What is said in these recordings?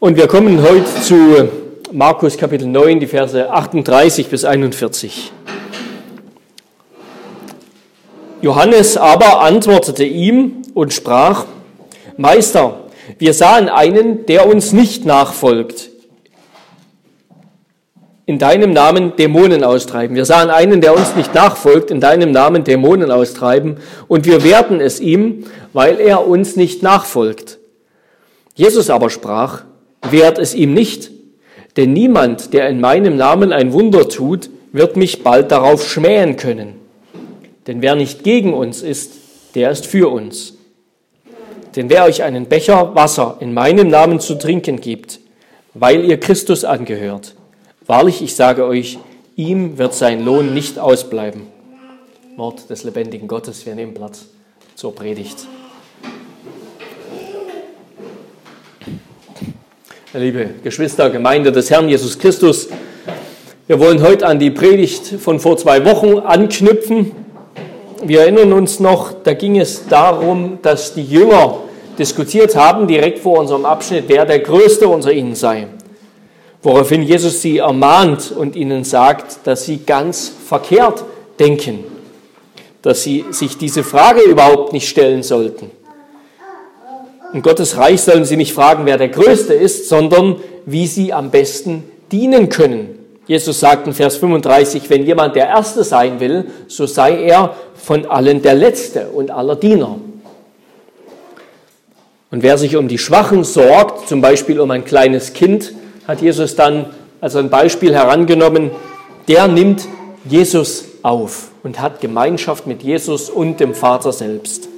Und wir kommen heute zu Markus Kapitel 9, die Verse 38 bis 41. Johannes aber antwortete ihm und sprach, Meister, wir sahen einen, der uns nicht nachfolgt, in deinem Namen Dämonen austreiben. Wir sahen einen, der uns nicht nachfolgt, in deinem Namen Dämonen austreiben, und wir wehrten es ihm, weil er uns nicht nachfolgt. Jesus aber sprach, wehrt es ihm nicht, denn niemand, der in meinem Namen ein Wunder tut, wird mich bald darauf schmähen können. Denn wer nicht gegen uns ist, der ist für uns. Denn wer euch einen Becher Wasser in meinem Namen zu trinken gibt, weil ihr Christus angehört, wahrlich, ich sage euch, ihm wird sein Lohn nicht ausbleiben. Wort des lebendigen Gottes, wir nehmen Platz zur Predigt. Liebe Geschwister, Gemeinde des Herrn Jesus Christus, wir wollen heute an die Predigt von vor zwei Wochen anknüpfen. Wir erinnern uns noch, da ging es darum, dass die Jünger diskutiert haben, direkt vor unserem Abschnitt, wer der Größte unter ihnen sei. Woraufhin Jesus sie ermahnt und ihnen sagt, dass sie ganz verkehrt denken, dass sie sich diese Frage überhaupt nicht stellen sollten. In Gottes Reich sollen sie nicht fragen, wer der Größte ist, sondern wie sie am besten dienen können. Jesus sagt in Vers 35, wenn jemand der Erste sein will, so sei er von allen der Letzte und aller Diener. Und wer sich um die Schwachen sorgt, zum Beispiel um ein kleines Kind, hat Jesus dann als ein Beispiel herangenommen, der nimmt Jesus auf und hat Gemeinschaft mit Jesus und dem Vater selbst.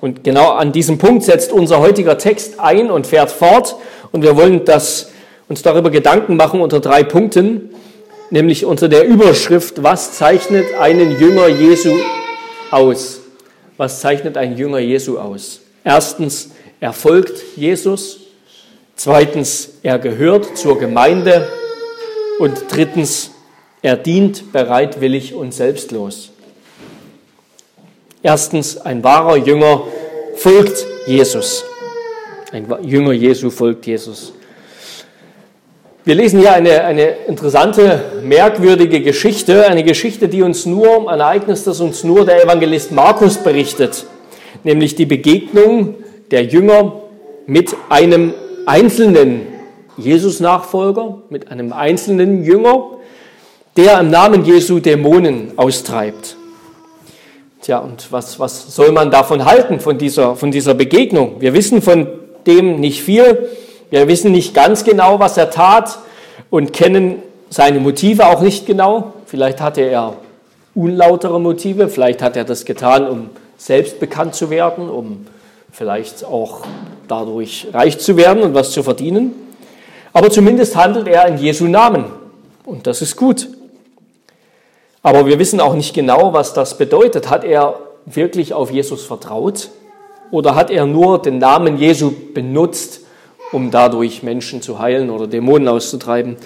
Und genau an diesem Punkt setzt unser heutiger Text ein und fährt fort. Und wir wollen das, uns darüber Gedanken machen unter drei Punkten, nämlich unter der Überschrift, was zeichnet einen Jünger Jesu aus? Was zeichnet ein Jünger Jesu aus? Erstens, er folgt Jesus. Zweitens, er gehört zur Gemeinde. Und drittens, er dient bereitwillig und selbstlos. Erstens, ein wahrer Jünger folgt Jesus. Ein Jünger Jesu folgt Jesus. Wir lesen hier eine, eine interessante, merkwürdige Geschichte, eine Geschichte, die uns nur, ein Ereignis, das uns nur der Evangelist Markus berichtet, nämlich die Begegnung der Jünger mit einem einzelnen Jesus-Nachfolger, mit einem einzelnen Jünger, der im Namen Jesu Dämonen austreibt. Tja, und was, was soll man davon halten, von dieser, von dieser Begegnung? Wir wissen von dem nicht viel. Wir wissen nicht ganz genau, was er tat und kennen seine Motive auch nicht genau. Vielleicht hatte er unlautere Motive, vielleicht hat er das getan, um selbst bekannt zu werden, um vielleicht auch dadurch reich zu werden und was zu verdienen. Aber zumindest handelt er in Jesu Namen und das ist gut. Aber wir wissen auch nicht genau, was das bedeutet. Hat er wirklich auf Jesus vertraut oder hat er nur den Namen Jesu benutzt, um dadurch Menschen zu heilen oder Dämonen auszutreiben?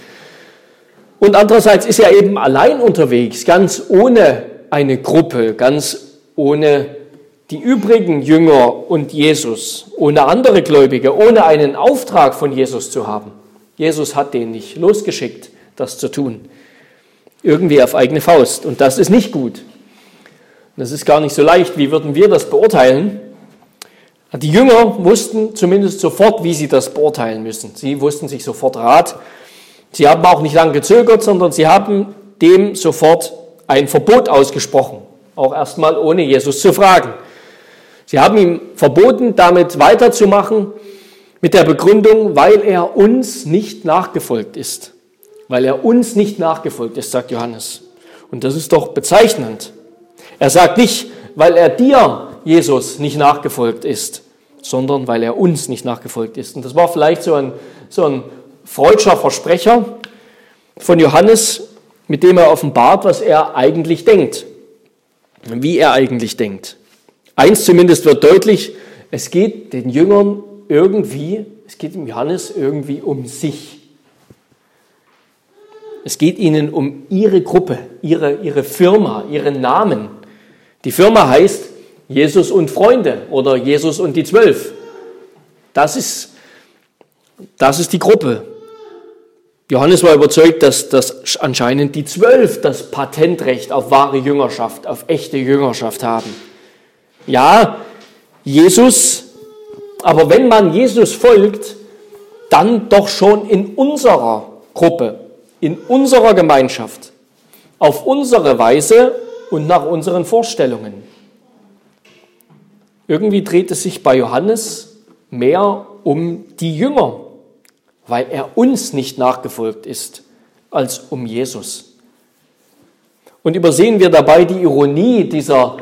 Und andererseits ist er eben allein unterwegs, ganz ohne eine Gruppe, ganz ohne die übrigen Jünger und Jesus, ohne andere Gläubige, ohne einen Auftrag von Jesus zu haben. Jesus hat den nicht losgeschickt, das zu tun irgendwie auf eigene Faust. Und das ist nicht gut. Das ist gar nicht so leicht. Wie würden wir das beurteilen? Die Jünger wussten zumindest sofort, wie sie das beurteilen müssen. Sie wussten sich sofort Rat. Sie haben auch nicht lange gezögert, sondern sie haben dem sofort ein Verbot ausgesprochen. Auch erstmal ohne Jesus zu fragen. Sie haben ihm verboten, damit weiterzumachen mit der Begründung, weil er uns nicht nachgefolgt ist weil er uns nicht nachgefolgt ist, sagt Johannes. Und das ist doch bezeichnend. Er sagt nicht, weil er dir, Jesus, nicht nachgefolgt ist, sondern weil er uns nicht nachgefolgt ist. Und das war vielleicht so ein, so ein freudscher Versprecher von Johannes, mit dem er offenbart, was er eigentlich denkt, wie er eigentlich denkt. Eins zumindest wird deutlich, es geht den Jüngern irgendwie, es geht dem Johannes irgendwie um sich. Es geht ihnen um ihre Gruppe, ihre, ihre Firma, ihren Namen. Die Firma heißt Jesus und Freunde oder Jesus und die Zwölf. Das ist Das ist die Gruppe. Johannes war überzeugt, dass, dass anscheinend die Zwölf das Patentrecht auf wahre Jüngerschaft, auf echte Jüngerschaft haben. Ja, Jesus, aber wenn man Jesus folgt, dann doch schon in unserer Gruppe, in unserer Gemeinschaft, auf unsere Weise und nach unseren Vorstellungen. Irgendwie dreht es sich bei Johannes mehr um die Jünger, weil er uns nicht nachgefolgt ist, als um Jesus. Und übersehen wir dabei die Ironie dieser,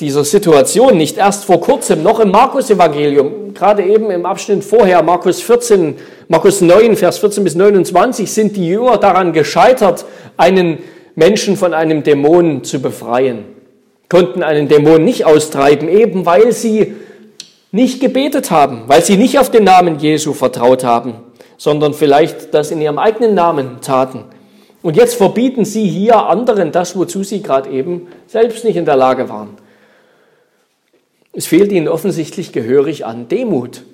dieser Situation nicht erst vor kurzem, noch im Markus-Evangelium, gerade eben im Abschnitt vorher, Markus 14, Markus 9, Vers 14 bis 29, sind die Jünger daran gescheitert, einen Menschen von einem Dämon zu befreien, konnten einen Dämon nicht austreiben, eben weil sie nicht gebetet haben, weil sie nicht auf den Namen Jesu vertraut haben, sondern vielleicht das in ihrem eigenen Namen taten. Und jetzt verbieten sie hier anderen das, wozu sie gerade eben selbst nicht in der Lage waren. Es fehlt ihnen offensichtlich gehörig an Demut.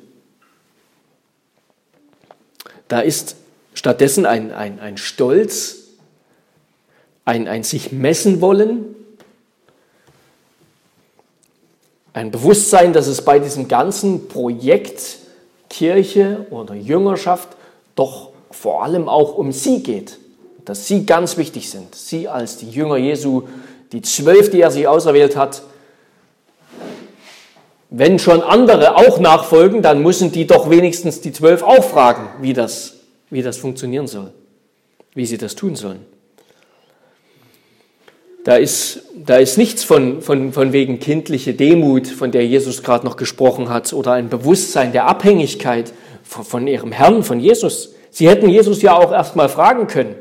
Da ist stattdessen ein, ein, ein Stolz, ein, ein sich messen wollen, ein Bewusstsein, dass es bei diesem ganzen Projekt Kirche oder Jüngerschaft doch vor allem auch um sie geht, dass sie ganz wichtig sind. Sie als die Jünger Jesu, die zwölf, die er sich auserwählt hat. Wenn schon andere auch nachfolgen, dann müssen die doch wenigstens die zwölf auch fragen, wie das, wie das funktionieren soll, wie sie das tun sollen. Da ist, da ist nichts von, von, von wegen kindliche Demut, von der Jesus gerade noch gesprochen hat, oder ein Bewusstsein der Abhängigkeit von, von ihrem Herrn, von Jesus. Sie hätten Jesus ja auch erstmal fragen können.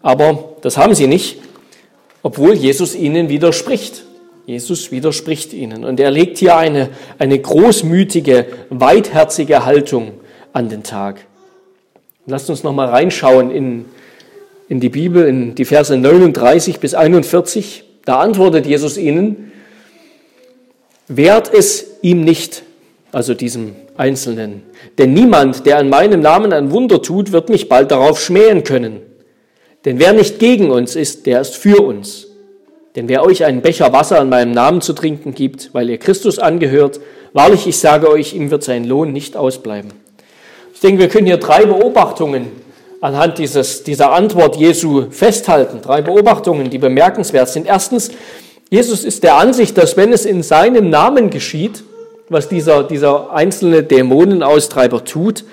Aber das haben sie nicht, obwohl Jesus ihnen widerspricht. Jesus widerspricht ihnen. Und er legt hier eine, eine großmütige, weitherzige Haltung an den Tag. Lasst uns nochmal reinschauen in in die Bibel, in die Verse 39 bis 41. Da antwortet Jesus ihnen, wehrt es ihm nicht, also diesem Einzelnen. Denn niemand, der an meinem Namen ein Wunder tut, wird mich bald darauf schmähen können. Denn wer nicht gegen uns ist, der ist für uns. Denn wer euch einen Becher Wasser an meinem Namen zu trinken gibt, weil ihr Christus angehört, wahrlich, ich sage euch, ihm wird sein Lohn nicht ausbleiben. Ich denke, wir können hier drei Beobachtungen anhand dieses, dieser Antwort Jesu festhalten. Drei Beobachtungen, die bemerkenswert sind. Erstens, Jesus ist der Ansicht, dass wenn es in seinem Namen geschieht, was dieser, dieser einzelne Dämonenaustreiber tut,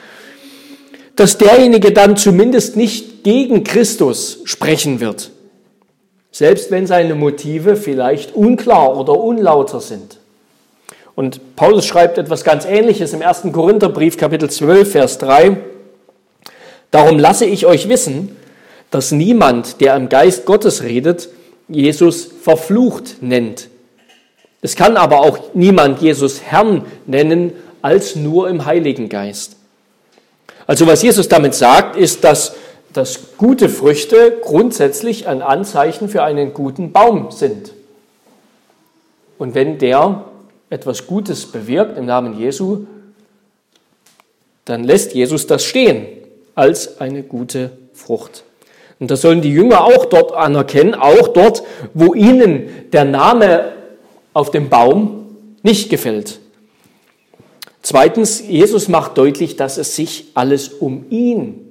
dass derjenige dann zumindest nicht gegen Christus sprechen wird. Selbst wenn seine Motive vielleicht unklar oder unlauter sind. Und Paulus schreibt etwas ganz Ähnliches im 1. Korintherbrief, Kapitel 12, Vers 3. Darum lasse ich euch wissen, dass niemand, der im Geist Gottes redet, Jesus verflucht nennt. Es kann aber auch niemand Jesus Herrn nennen, als nur im Heiligen Geist. Also was Jesus damit sagt, ist, dass, dass gute Früchte grundsätzlich ein Anzeichen für einen guten Baum sind. Und wenn der etwas Gutes bewirkt im Namen Jesu, dann lässt Jesus das stehen als eine gute Frucht. Und das sollen die Jünger auch dort anerkennen, auch dort, wo ihnen der Name auf dem Baum nicht gefällt. Zweitens, Jesus macht deutlich, dass es sich alles um ihn,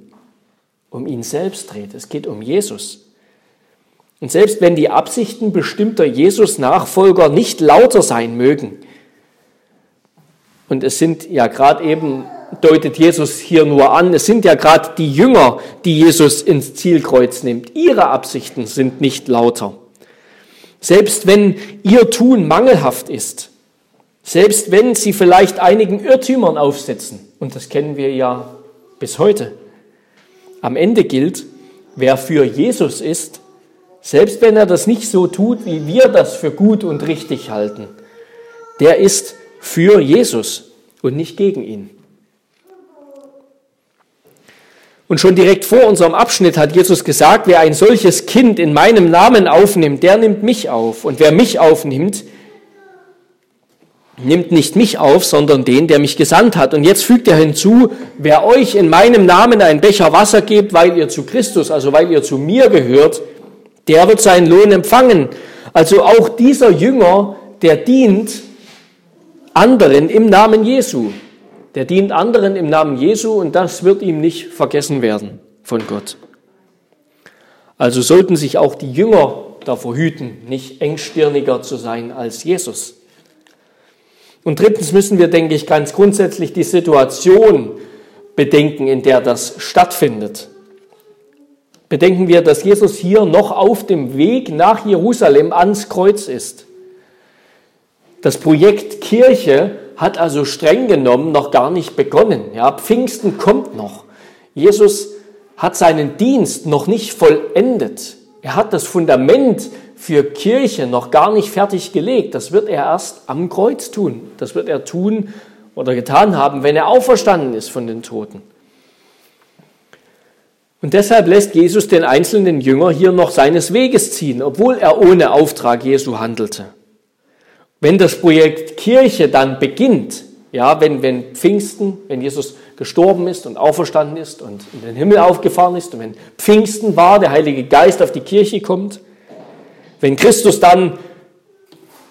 um ihn selbst dreht. Es geht um Jesus. Und selbst wenn die Absichten bestimmter Jesus-Nachfolger nicht lauter sein mögen, und es sind ja gerade eben deutet Jesus hier nur an. Es sind ja gerade die Jünger, die Jesus ins Zielkreuz nimmt. Ihre Absichten sind nicht lauter. Selbst wenn ihr Tun mangelhaft ist, selbst wenn sie vielleicht einigen Irrtümern aufsetzen, und das kennen wir ja bis heute, am Ende gilt, wer für Jesus ist, selbst wenn er das nicht so tut, wie wir das für gut und richtig halten, der ist für Jesus und nicht gegen ihn. Und schon direkt vor unserem Abschnitt hat Jesus gesagt, wer ein solches Kind in meinem Namen aufnimmt, der nimmt mich auf. Und wer mich aufnimmt, nimmt nicht mich auf, sondern den, der mich gesandt hat. Und jetzt fügt er hinzu, wer euch in meinem Namen einen Becher Wasser gibt, weil ihr zu Christus, also weil ihr zu mir gehört, der wird seinen Lohn empfangen. Also auch dieser Jünger, der dient anderen im Namen Jesu. Der dient anderen im Namen Jesu und das wird ihm nicht vergessen werden von Gott. Also sollten sich auch die Jünger davor hüten, nicht engstirniger zu sein als Jesus. Und drittens müssen wir, denke ich, ganz grundsätzlich die Situation bedenken, in der das stattfindet. Bedenken wir, dass Jesus hier noch auf dem Weg nach Jerusalem ans Kreuz ist. Das Projekt Kirche hat also streng genommen noch gar nicht begonnen. Ja, Pfingsten kommt noch. Jesus hat seinen Dienst noch nicht vollendet. Er hat das Fundament für Kirche noch gar nicht fertig gelegt. Das wird er erst am Kreuz tun. Das wird er tun oder getan haben, wenn er auferstanden ist von den Toten. Und deshalb lässt Jesus den einzelnen Jünger hier noch seines Weges ziehen, obwohl er ohne Auftrag Jesu handelte. Wenn das Projekt Kirche dann beginnt, ja, wenn, wenn Pfingsten, wenn Jesus gestorben ist und auferstanden ist und in den Himmel aufgefahren ist und wenn Pfingsten war, der Heilige Geist auf die Kirche kommt, wenn Christus dann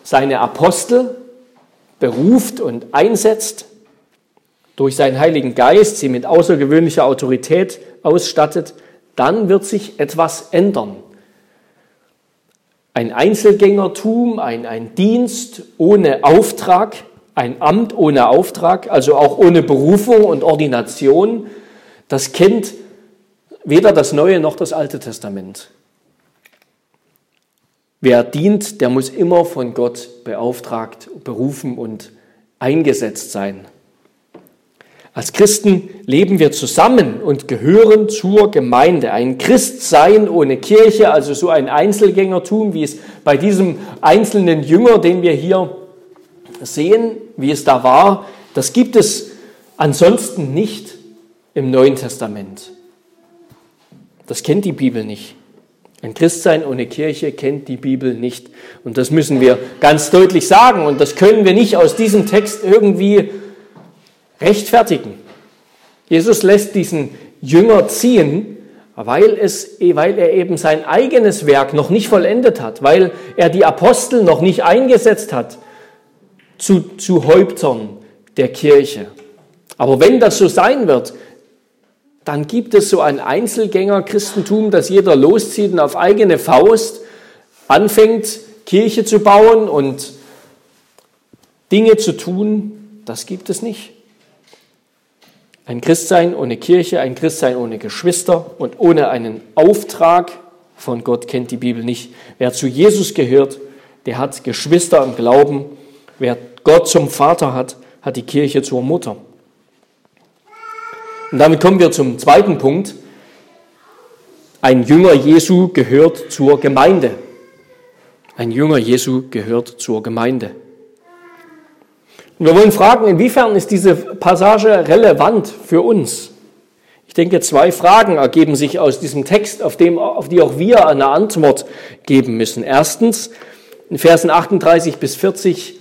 seine Apostel beruft und einsetzt, durch seinen Heiligen Geist sie mit außergewöhnlicher Autorität ausstattet, dann wird sich etwas ändern. Ein Einzelgängertum, ein, ein Dienst ohne Auftrag, ein Amt ohne Auftrag, also auch ohne Berufung und Ordination, das kennt weder das Neue noch das Alte Testament. Wer dient, der muss immer von Gott beauftragt, berufen und eingesetzt sein. Als Christen leben wir zusammen und gehören zur Gemeinde. Ein Christsein ohne Kirche, also so ein Einzelgängertum, wie es bei diesem einzelnen Jünger, den wir hier sehen, wie es da war, das gibt es ansonsten nicht im Neuen Testament. Das kennt die Bibel nicht. Ein Christsein ohne Kirche kennt die Bibel nicht. Und das müssen wir ganz deutlich sagen. Und das können wir nicht aus diesem Text irgendwie rechtfertigen. Jesus lässt diesen Jünger ziehen, weil, es, weil er eben sein eigenes Werk noch nicht vollendet hat, weil er die Apostel noch nicht eingesetzt hat zu, zu Häuptern der Kirche. Aber wenn das so sein wird, dann gibt es so ein Einzelgänger-Christentum, dass jeder loszieht und auf eigene Faust anfängt, Kirche zu bauen und Dinge zu tun. Das gibt es nicht. Ein Christsein ohne Kirche, ein Christsein ohne Geschwister und ohne einen Auftrag von Gott kennt die Bibel nicht. Wer zu Jesus gehört, der hat Geschwister im Glauben. Wer Gott zum Vater hat, hat die Kirche zur Mutter. Und damit kommen wir zum zweiten Punkt. Ein Jünger Jesu gehört zur Gemeinde. Ein Jünger Jesu gehört zur Gemeinde. Und wir wollen fragen, inwiefern ist diese Passage relevant für uns? Ich denke, zwei Fragen ergeben sich aus diesem Text, auf, dem, auf die auch wir eine Antwort geben müssen. Erstens, in Versen 38 bis 40,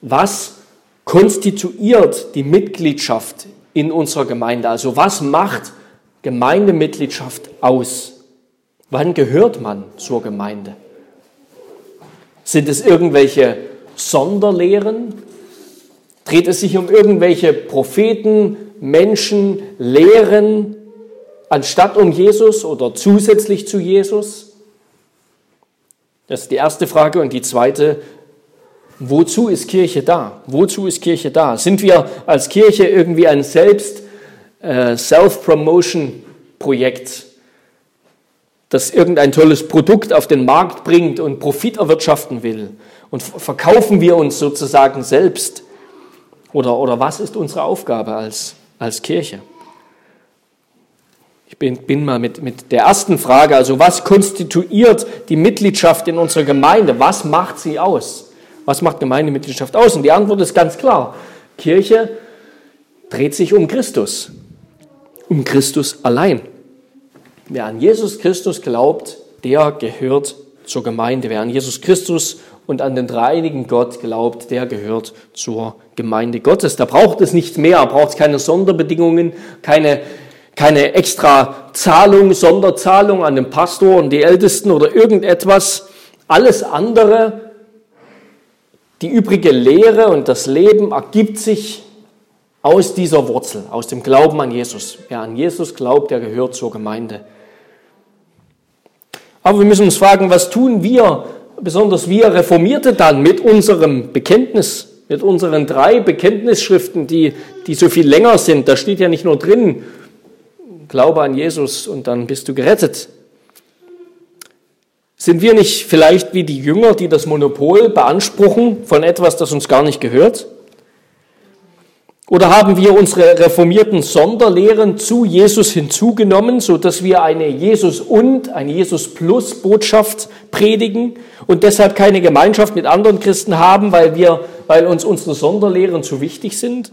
was konstituiert die Mitgliedschaft in unserer Gemeinde? Also was macht Gemeindemitgliedschaft aus? Wann gehört man zur Gemeinde? Sind es irgendwelche Sonderlehren, Dreht es sich um irgendwelche Propheten, Menschen, Lehren, anstatt um Jesus oder zusätzlich zu Jesus? Das ist die erste Frage. Und die zweite, wozu ist Kirche da? Wozu ist Kirche da? Sind wir als Kirche irgendwie ein Selbst, äh, Self-Promotion-Projekt, das irgendein tolles Produkt auf den Markt bringt und Profit erwirtschaften will? Und verkaufen wir uns sozusagen selbst? Oder, oder was ist unsere Aufgabe als, als Kirche? Ich bin, bin mal mit, mit der ersten Frage, also was konstituiert die Mitgliedschaft in unserer Gemeinde? Was macht sie aus? Was macht Gemeindemitgliedschaft aus? Und die Antwort ist ganz klar. Kirche dreht sich um Christus. Um Christus allein. Wer an Jesus Christus glaubt, der gehört zur Gemeinde. Wer an Jesus Christus und an den dreieinigen Gott glaubt, der gehört zur Gemeinde Gottes. Da braucht es nichts mehr, braucht es keine Sonderbedingungen, keine, keine extra Zahlung, Sonderzahlung an den Pastor und die Ältesten oder irgendetwas. Alles andere, die übrige Lehre und das Leben ergibt sich aus dieser Wurzel, aus dem Glauben an Jesus. Wer an Jesus glaubt, der gehört zur Gemeinde. Aber wir müssen uns fragen, was tun wir, besonders wir Reformierte dann mit unserem Bekenntnis, mit unseren drei Bekenntnisschriften, die, die so viel länger sind. Da steht ja nicht nur drin, Glaube an Jesus und dann bist du gerettet. Sind wir nicht vielleicht wie die Jünger, die das Monopol beanspruchen von etwas, das uns gar nicht gehört? Oder haben wir unsere reformierten Sonderlehren zu Jesus hinzugenommen, so dass wir eine Jesus und, eine Jesus plus Botschaft predigen und deshalb keine Gemeinschaft mit anderen Christen haben, weil wir, weil uns unsere Sonderlehren zu wichtig sind?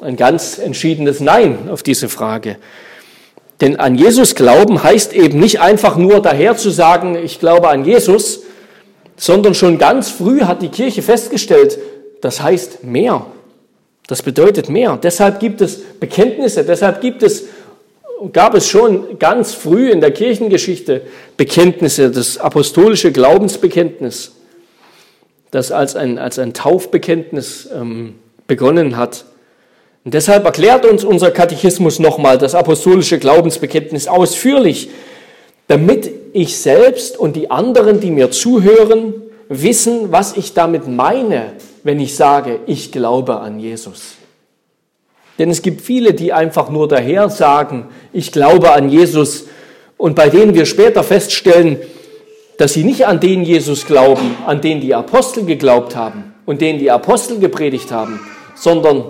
Ein ganz entschiedenes Nein auf diese Frage. Denn an Jesus glauben heißt eben nicht einfach nur daher zu sagen, ich glaube an Jesus, sondern schon ganz früh hat die Kirche festgestellt, das heißt mehr. Das bedeutet mehr. Deshalb gibt es Bekenntnisse, deshalb gibt es, gab es schon ganz früh in der Kirchengeschichte Bekenntnisse, das apostolische Glaubensbekenntnis, das als ein, als ein Taufbekenntnis ähm, begonnen hat. Und deshalb erklärt uns unser Katechismus nochmal das apostolische Glaubensbekenntnis ausführlich, damit ich selbst und die anderen, die mir zuhören, wissen, was ich damit meine, wenn ich sage, ich glaube an Jesus. Denn es gibt viele, die einfach nur daher sagen, ich glaube an Jesus und bei denen wir später feststellen, dass sie nicht an den Jesus glauben, an den die Apostel geglaubt haben und den die Apostel gepredigt haben, sondern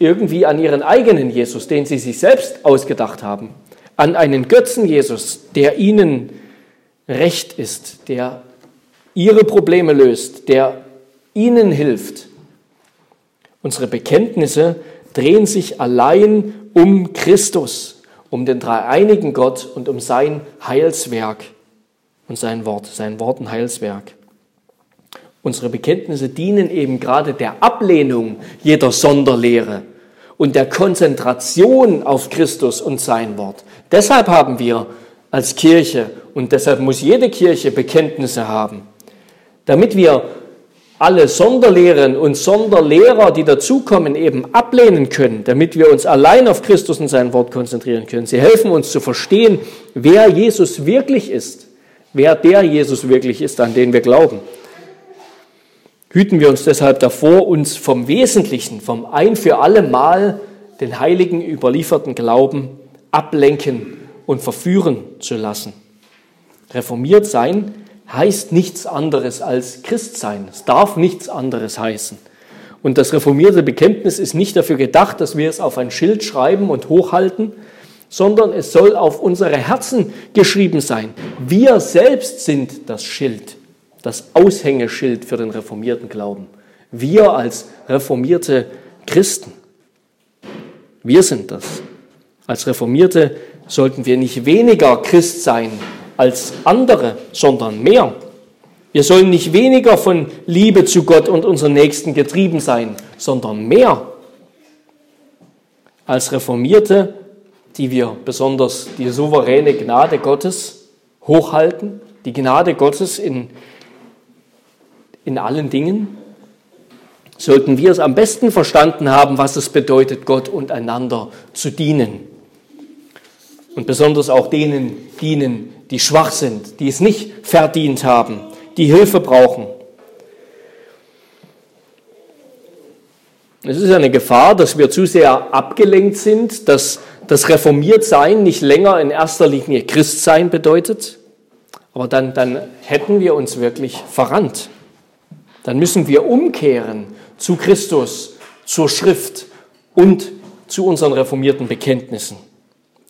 irgendwie an ihren eigenen Jesus, den sie sich selbst ausgedacht haben, an einen Götzen Jesus, der ihnen recht ist, der ihre Probleme löst, der ihnen hilft. Unsere Bekenntnisse drehen sich allein um Christus, um den dreieinigen Gott und um sein Heilswerk und sein Wort, sein Wort und Heilswerk. Unsere Bekenntnisse dienen eben gerade der Ablehnung jeder Sonderlehre und der Konzentration auf Christus und sein Wort. Deshalb haben wir als Kirche und deshalb muss jede Kirche Bekenntnisse haben, damit wir alle Sonderlehren und Sonderlehrer, die dazukommen, eben ablehnen können, damit wir uns allein auf Christus und sein Wort konzentrieren können. Sie helfen uns zu verstehen, wer Jesus wirklich ist, wer der Jesus wirklich ist, an den wir glauben. Hüten wir uns deshalb davor, uns vom Wesentlichen, vom ein für alle Mal den Heiligen überlieferten Glauben ablenken und verführen zu lassen. Reformiert sein heißt nichts anderes als Christsein. Es darf nichts anderes heißen. Und das reformierte Bekenntnis ist nicht dafür gedacht, dass wir es auf ein Schild schreiben und hochhalten, sondern es soll auf unsere Herzen geschrieben sein. Wir selbst sind das Schild, das Aushängeschild für den reformierten Glauben. Wir als reformierte Christen. Wir sind das. Als Reformierte sollten wir nicht weniger Christ sein als andere, sondern mehr. Wir sollen nicht weniger von Liebe zu Gott und unseren Nächsten getrieben sein, sondern mehr. Als Reformierte, die wir besonders die souveräne Gnade Gottes hochhalten, die Gnade Gottes in, in allen Dingen, sollten wir es am besten verstanden haben, was es bedeutet, Gott und einander zu dienen. Und besonders auch denen dienen, die schwach sind, die es nicht verdient haben, die Hilfe brauchen. Es ist eine Gefahr, dass wir zu sehr abgelenkt sind, dass das Reformiertsein nicht länger in erster Linie Christsein bedeutet. Aber dann, dann hätten wir uns wirklich verrannt. Dann müssen wir umkehren zu Christus, zur Schrift und zu unseren reformierten Bekenntnissen.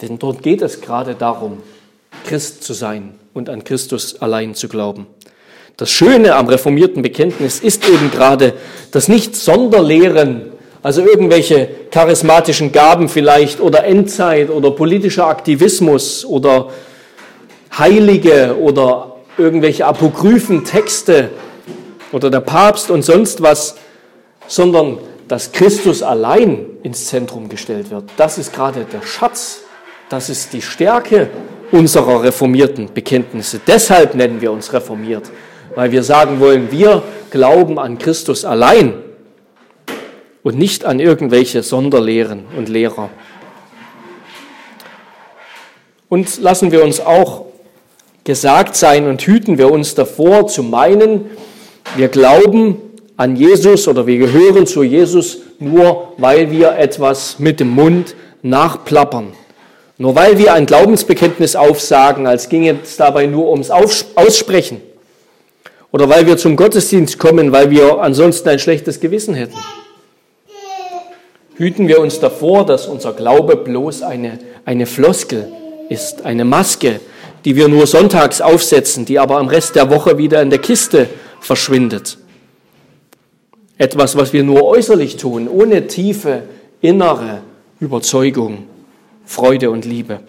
Denn dort geht es gerade darum, Christ zu sein und an Christus allein zu glauben. Das Schöne am reformierten Bekenntnis ist eben gerade, dass nicht Sonderlehren, also irgendwelche charismatischen Gaben vielleicht oder Endzeit oder politischer Aktivismus oder Heilige oder irgendwelche apokryphen Texte oder der Papst und sonst was, sondern dass Christus allein ins Zentrum gestellt wird. Das ist gerade der Schatz, das ist die Stärke unserer reformierten Bekenntnisse. Deshalb nennen wir uns reformiert, weil wir sagen wollen, wir glauben an Christus allein und nicht an irgendwelche Sonderlehren und Lehrer. Und lassen wir uns auch gesagt sein und hüten wir uns davor zu meinen, wir glauben an Jesus oder wir gehören zu Jesus nur, weil wir etwas mit dem Mund nachplappern. Nur weil wir ein Glaubensbekenntnis aufsagen, als ginge es dabei nur ums Aussprechen. Oder weil wir zum Gottesdienst kommen, weil wir ansonsten ein schlechtes Gewissen hätten. Hüten wir uns davor, dass unser Glaube bloß eine, eine Floskel ist, eine Maske, die wir nur sonntags aufsetzen, die aber am Rest der Woche wieder in der Kiste verschwindet. Etwas, was wir nur äußerlich tun, ohne tiefe innere Überzeugung, Freude und Liebe.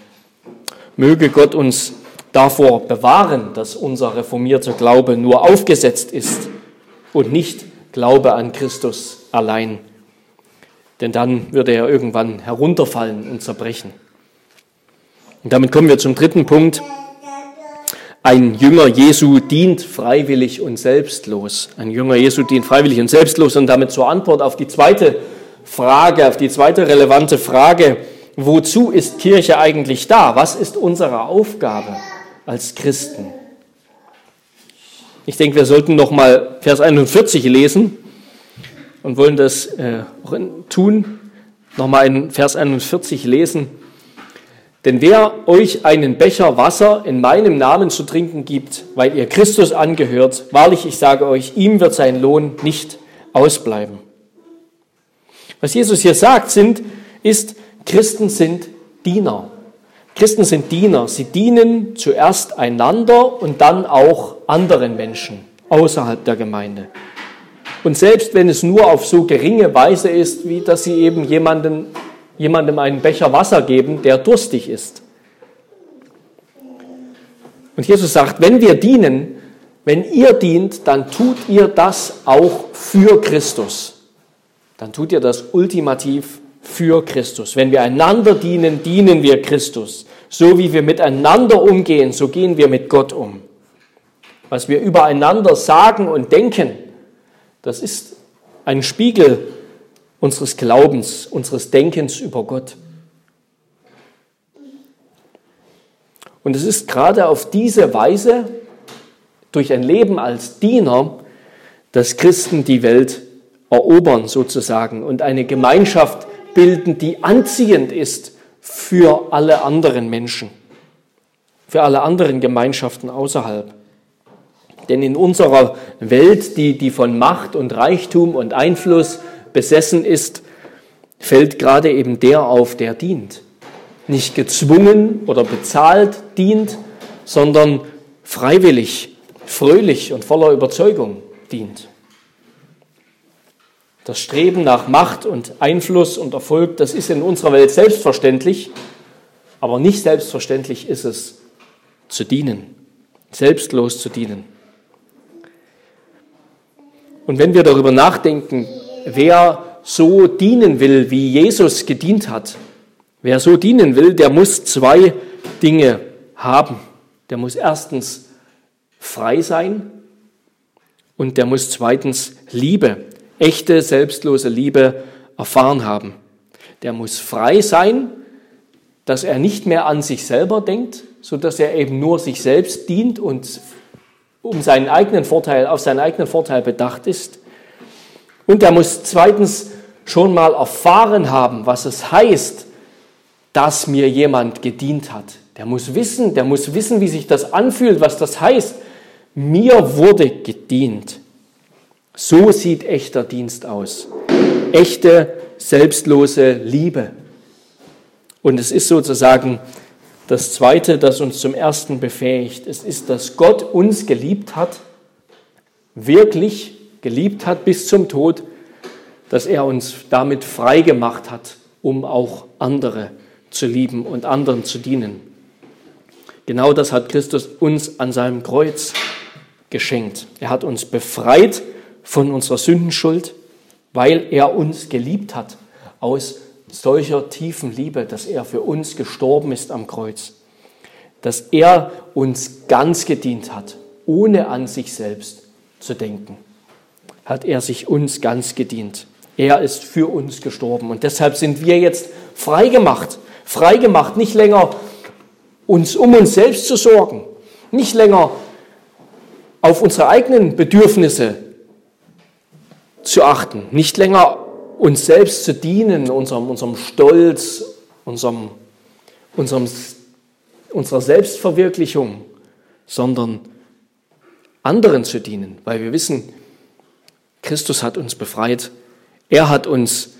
Möge Gott uns davor bewahren, dass unser reformierter Glaube nur aufgesetzt ist und nicht Glaube an Christus allein. Denn dann würde er irgendwann herunterfallen und zerbrechen. Und damit kommen wir zum dritten Punkt. Ein Jünger Jesu dient freiwillig und selbstlos. Ein Jünger Jesu dient freiwillig und selbstlos. Und damit zur Antwort auf die zweite Frage, auf die zweite relevante Frage, wozu ist Kirche eigentlich da? Was ist unsere Aufgabe als Christen? Ich denke, wir sollten noch mal Vers 41 lesen und wollen das äh, tun. Nochmal in Vers 41 lesen. Denn wer euch einen Becher Wasser in meinem Namen zu trinken gibt, weil ihr Christus angehört, wahrlich, ich sage euch, ihm wird sein Lohn nicht ausbleiben. Was Jesus hier sagt, sind, ist, Christen sind Diener. Christen sind Diener. Sie dienen zuerst einander und dann auch anderen Menschen außerhalb der Gemeinde. Und selbst wenn es nur auf so geringe Weise ist, wie dass sie eben jemanden jemandem einen Becher Wasser geben, der durstig ist. Und Jesus sagt, wenn wir dienen, wenn ihr dient, dann tut ihr das auch für Christus. Dann tut ihr das ultimativ für Christus. Wenn wir einander dienen, dienen wir Christus. So wie wir miteinander umgehen, so gehen wir mit Gott um. Was wir übereinander sagen und denken, das ist ein Spiegel unseres Glaubens, unseres Denkens über Gott. Und es ist gerade auf diese Weise, durch ein Leben als Diener, dass Christen die Welt erobern sozusagen und eine Gemeinschaft bilden, die anziehend ist für alle anderen Menschen, für alle anderen Gemeinschaften außerhalb. Denn in unserer Welt, die, die von Macht und Reichtum und Einfluss besessen ist, fällt gerade eben der auf, der dient. Nicht gezwungen oder bezahlt dient, sondern freiwillig, fröhlich und voller Überzeugung dient. Das Streben nach Macht und Einfluss und Erfolg, das ist in unserer Welt selbstverständlich, aber nicht selbstverständlich ist es zu dienen, selbstlos zu dienen. Und wenn wir darüber nachdenken, wer so dienen will, wie Jesus gedient hat, wer so dienen will, der muss zwei Dinge haben. Der muss erstens frei sein und der muss zweitens Liebe, echte, selbstlose Liebe erfahren haben. Der muss frei sein, dass er nicht mehr an sich selber denkt, so dass er eben nur sich selbst dient und um seinen eigenen Vorteil, auf seinen eigenen Vorteil bedacht ist. Und er muss zweitens schon mal erfahren haben, was es heißt, dass mir jemand gedient hat. Der muss wissen, der muss wissen, wie sich das anfühlt, was das heißt. Mir wurde gedient. So sieht echter Dienst aus. Echte, selbstlose Liebe. Und es ist sozusagen das Zweite, das uns zum Ersten befähigt. Es ist, dass Gott uns geliebt hat, wirklich geliebt hat bis zum Tod, dass er uns damit frei gemacht hat, um auch andere zu lieben und anderen zu dienen. Genau das hat Christus uns an seinem Kreuz geschenkt. Er hat uns befreit von unserer Sündenschuld, weil er uns geliebt hat aus solcher tiefen Liebe, dass er für uns gestorben ist am Kreuz, dass er uns ganz gedient hat, ohne an sich selbst zu denken, hat er sich uns ganz gedient. Er ist für uns gestorben. Und deshalb sind wir jetzt frei gemacht, frei gemacht, nicht länger uns um uns selbst zu sorgen, nicht länger auf unsere eigenen Bedürfnisse zu achten, nicht länger uns selbst zu dienen, unserem, unserem Stolz, unserem, unserem, unserer Selbstverwirklichung, sondern anderen zu dienen, weil wir wissen, Christus hat uns befreit. Er hat uns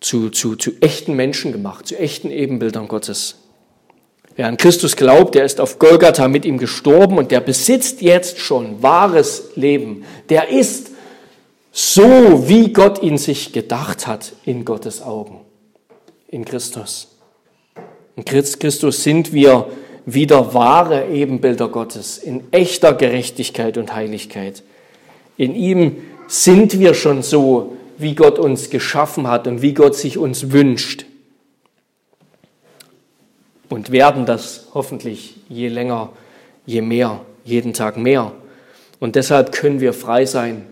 zu, zu, zu echten Menschen gemacht, zu echten Ebenbildern Gottes. Wer an Christus glaubt, der ist auf Golgatha mit ihm gestorben und der besitzt jetzt schon wahres Leben. Der ist so wie Gott ihn sich gedacht hat in Gottes Augen, in Christus. In Christus sind wir wieder wahre Ebenbilder Gottes in echter Gerechtigkeit und Heiligkeit. In ihm sind wir schon so, wie Gott uns geschaffen hat und wie Gott sich uns wünscht. Und werden das hoffentlich je länger, je mehr, jeden Tag mehr. Und deshalb können wir frei sein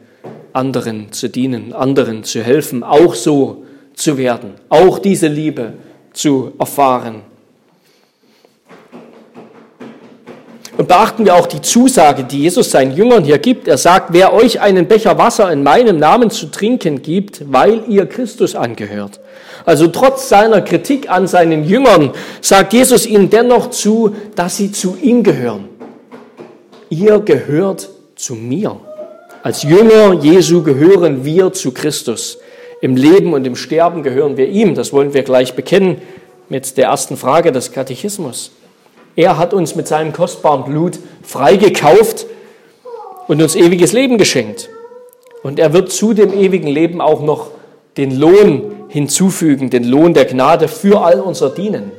anderen zu dienen, anderen zu helfen, auch so zu werden, auch diese Liebe zu erfahren. Und beachten wir auch die Zusage, die Jesus seinen Jüngern hier gibt. Er sagt, wer euch einen Becher Wasser in meinem Namen zu trinken gibt, weil ihr Christus angehört. Also trotz seiner Kritik an seinen Jüngern sagt Jesus ihnen dennoch zu, dass sie zu ihm gehören. Ihr gehört zu mir. Als Jünger Jesu gehören wir zu Christus. Im Leben und im Sterben gehören wir ihm. Das wollen wir gleich bekennen mit der ersten Frage des Katechismus. Er hat uns mit seinem kostbaren Blut freigekauft und uns ewiges Leben geschenkt. Und er wird zu dem ewigen Leben auch noch den Lohn hinzufügen, den Lohn der Gnade für all unser Dienen.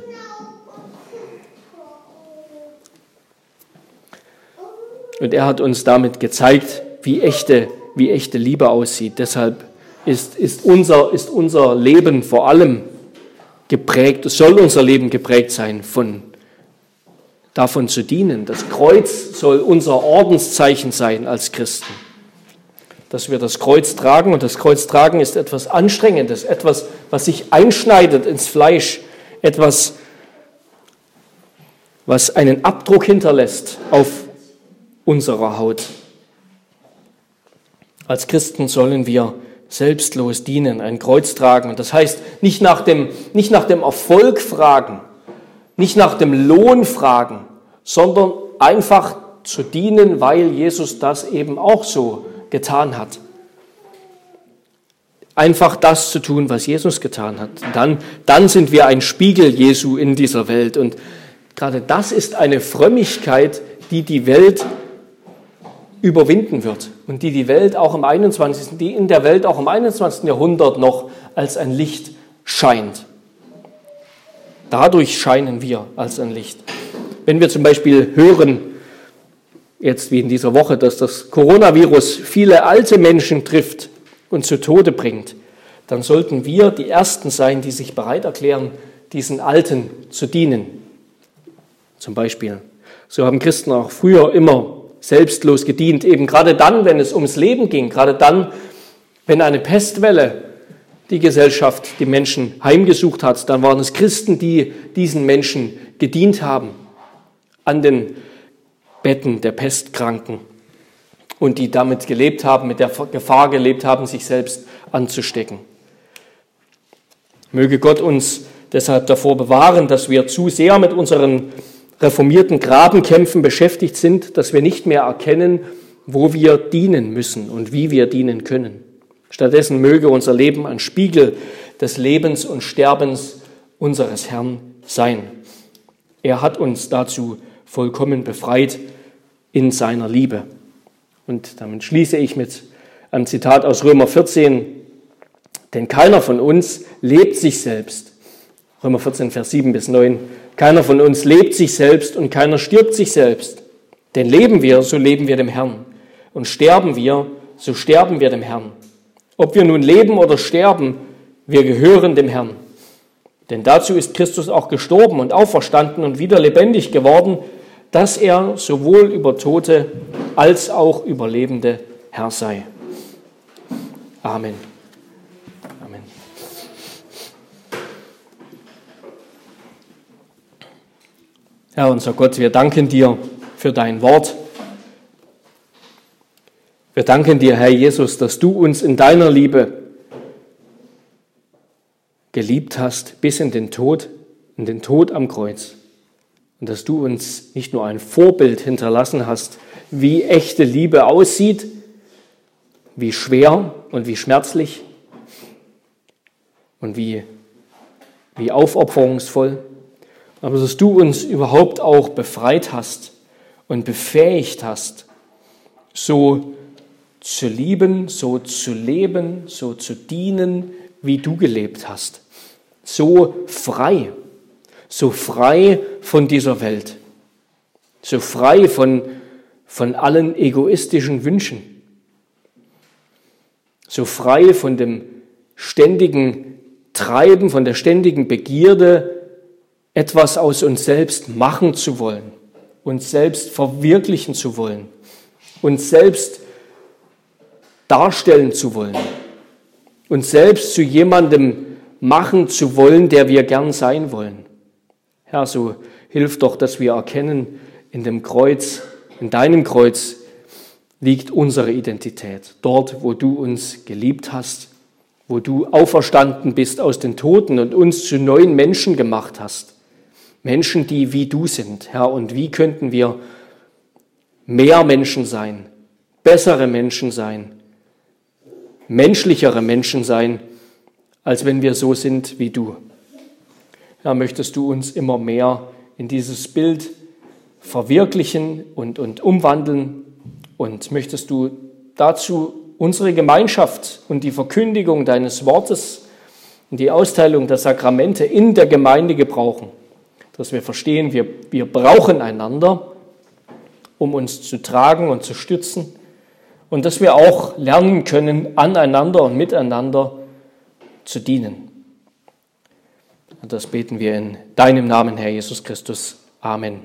Und er hat uns damit gezeigt, wie echte, wie echte Liebe aussieht. Deshalb ist, ist, unser, ist unser Leben vor allem geprägt, soll unser Leben geprägt sein von davon zu dienen. Das Kreuz soll unser Ordenszeichen sein als Christen. Dass wir das Kreuz tragen und das Kreuz tragen ist etwas Anstrengendes, etwas, was sich einschneidet ins Fleisch, etwas, was einen Abdruck hinterlässt auf unserer Haut. Als Christen sollen wir selbstlos dienen, ein Kreuz tragen. Und das heißt, nicht nach dem, nicht nach dem Erfolg fragen, nicht nach dem Lohn fragen, sondern einfach zu dienen, weil Jesus das eben auch so getan hat. Einfach das zu tun, was Jesus getan hat. Dann, dann sind wir ein Spiegel Jesu in dieser Welt. Und gerade das ist eine Frömmigkeit, die die Welt überwinden wird und die die Welt auch im 21., die in der Welt auch im 21. Jahrhundert noch als ein Licht scheint. Dadurch scheinen wir als ein Licht. Wenn wir zum Beispiel hören, jetzt wie in dieser Woche, dass das Coronavirus viele alte Menschen trifft und zu Tode bringt, dann sollten wir die Ersten sein, die sich bereit erklären, diesen Alten zu dienen. Zum Beispiel. So haben Christen auch früher immer selbstlos gedient, eben gerade dann, wenn es ums Leben ging, gerade dann, wenn eine Pestwelle die Gesellschaft, die Menschen heimgesucht hat, dann waren es Christen, die diesen Menschen gedient haben an den Betten der Pestkranken und die damit gelebt haben, mit der Gefahr gelebt haben, sich selbst anzustecken. Möge Gott uns deshalb davor bewahren, dass wir zu sehr mit unseren reformierten Grabenkämpfen beschäftigt sind, dass wir nicht mehr erkennen, wo wir dienen müssen und wie wir dienen können. Stattdessen möge unser Leben ein Spiegel des Lebens und Sterbens unseres Herrn sein. Er hat uns dazu vollkommen befreit in seiner Liebe. Und damit schließe ich mit einem Zitat aus Römer 14, denn keiner von uns lebt sich selbst, Römer 14, Vers 7 bis 9. Keiner von uns lebt sich selbst und keiner stirbt sich selbst. Denn leben wir, so leben wir dem Herrn. Und sterben wir, so sterben wir dem Herrn. Ob wir nun leben oder sterben, wir gehören dem Herrn. Denn dazu ist Christus auch gestorben und auferstanden und wieder lebendig geworden, dass er sowohl über Tote als auch über Lebende Herr sei. Amen. Amen. Herr unser Gott, wir danken dir für dein Wort. Wir danken dir, Herr Jesus, dass du uns in deiner Liebe geliebt hast bis in den Tod, in den Tod am Kreuz. Und dass du uns nicht nur ein Vorbild hinterlassen hast, wie echte Liebe aussieht, wie schwer und wie schmerzlich und wie, wie aufopferungsvoll, aber dass du uns überhaupt auch befreit hast und befähigt hast, so zu lieben, so zu leben, so zu dienen, wie du gelebt hast. So frei, so frei von dieser Welt, so frei von, von allen egoistischen Wünschen, so frei von dem ständigen Treiben, von der ständigen Begierde, etwas aus uns selbst machen zu wollen, uns selbst verwirklichen zu wollen, uns selbst darstellen zu wollen, uns selbst zu jemandem machen zu wollen, der wir gern sein wollen. Herr, so hilf doch, dass wir erkennen, in dem Kreuz, in deinem Kreuz liegt unsere Identität. Dort, wo du uns geliebt hast, wo du auferstanden bist aus den Toten und uns zu neuen Menschen gemacht hast. Menschen, die wie du sind, Herr. Und wie könnten wir mehr Menschen sein, bessere Menschen sein, menschlichere Menschen sein, als wenn wir so sind wie du. Herr, möchtest du uns immer mehr in dieses Bild verwirklichen und, und umwandeln. Und möchtest du dazu unsere Gemeinschaft und die Verkündigung deines Wortes und die Austeilung der Sakramente in der Gemeinde gebrauchen, dass wir verstehen, wir, wir brauchen einander, um uns zu tragen und zu stützen und dass wir auch lernen können, aneinander und miteinander zu dienen. Und das beten wir in deinem Namen, Herr Jesus Christus. Amen.